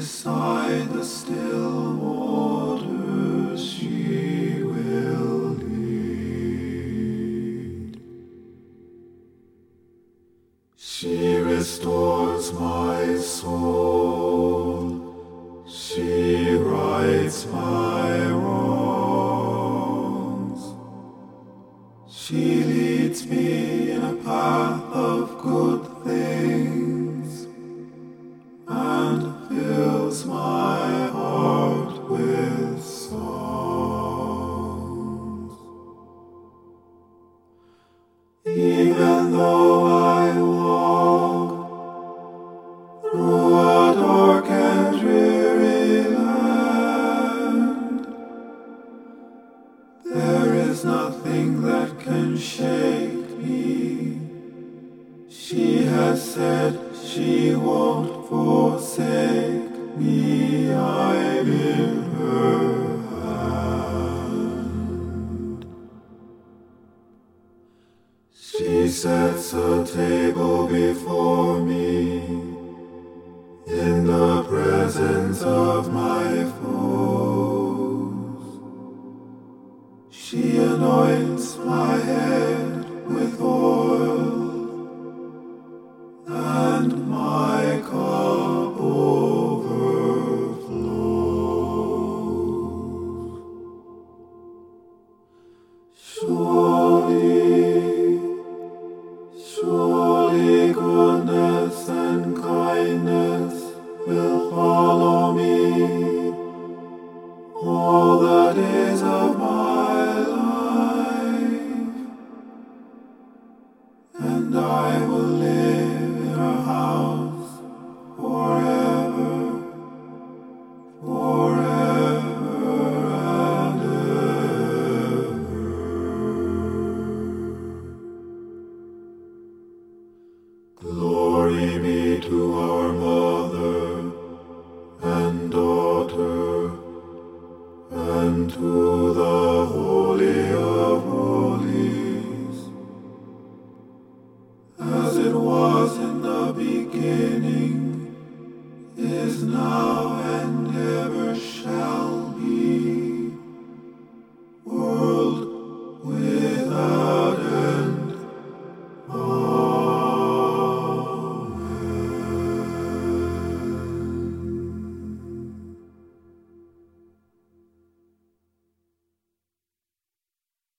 beside the still waters. Restores my soul. She rights my wrongs. She leads me in a path of good things and fills my Said she won't forsake me. I've in her hand. She sets a table before me in the presence of my foes. She anoints my soli soli con Glory be to our Mother and Daughter and to the Holy of Holies, as it was in the beginning, is now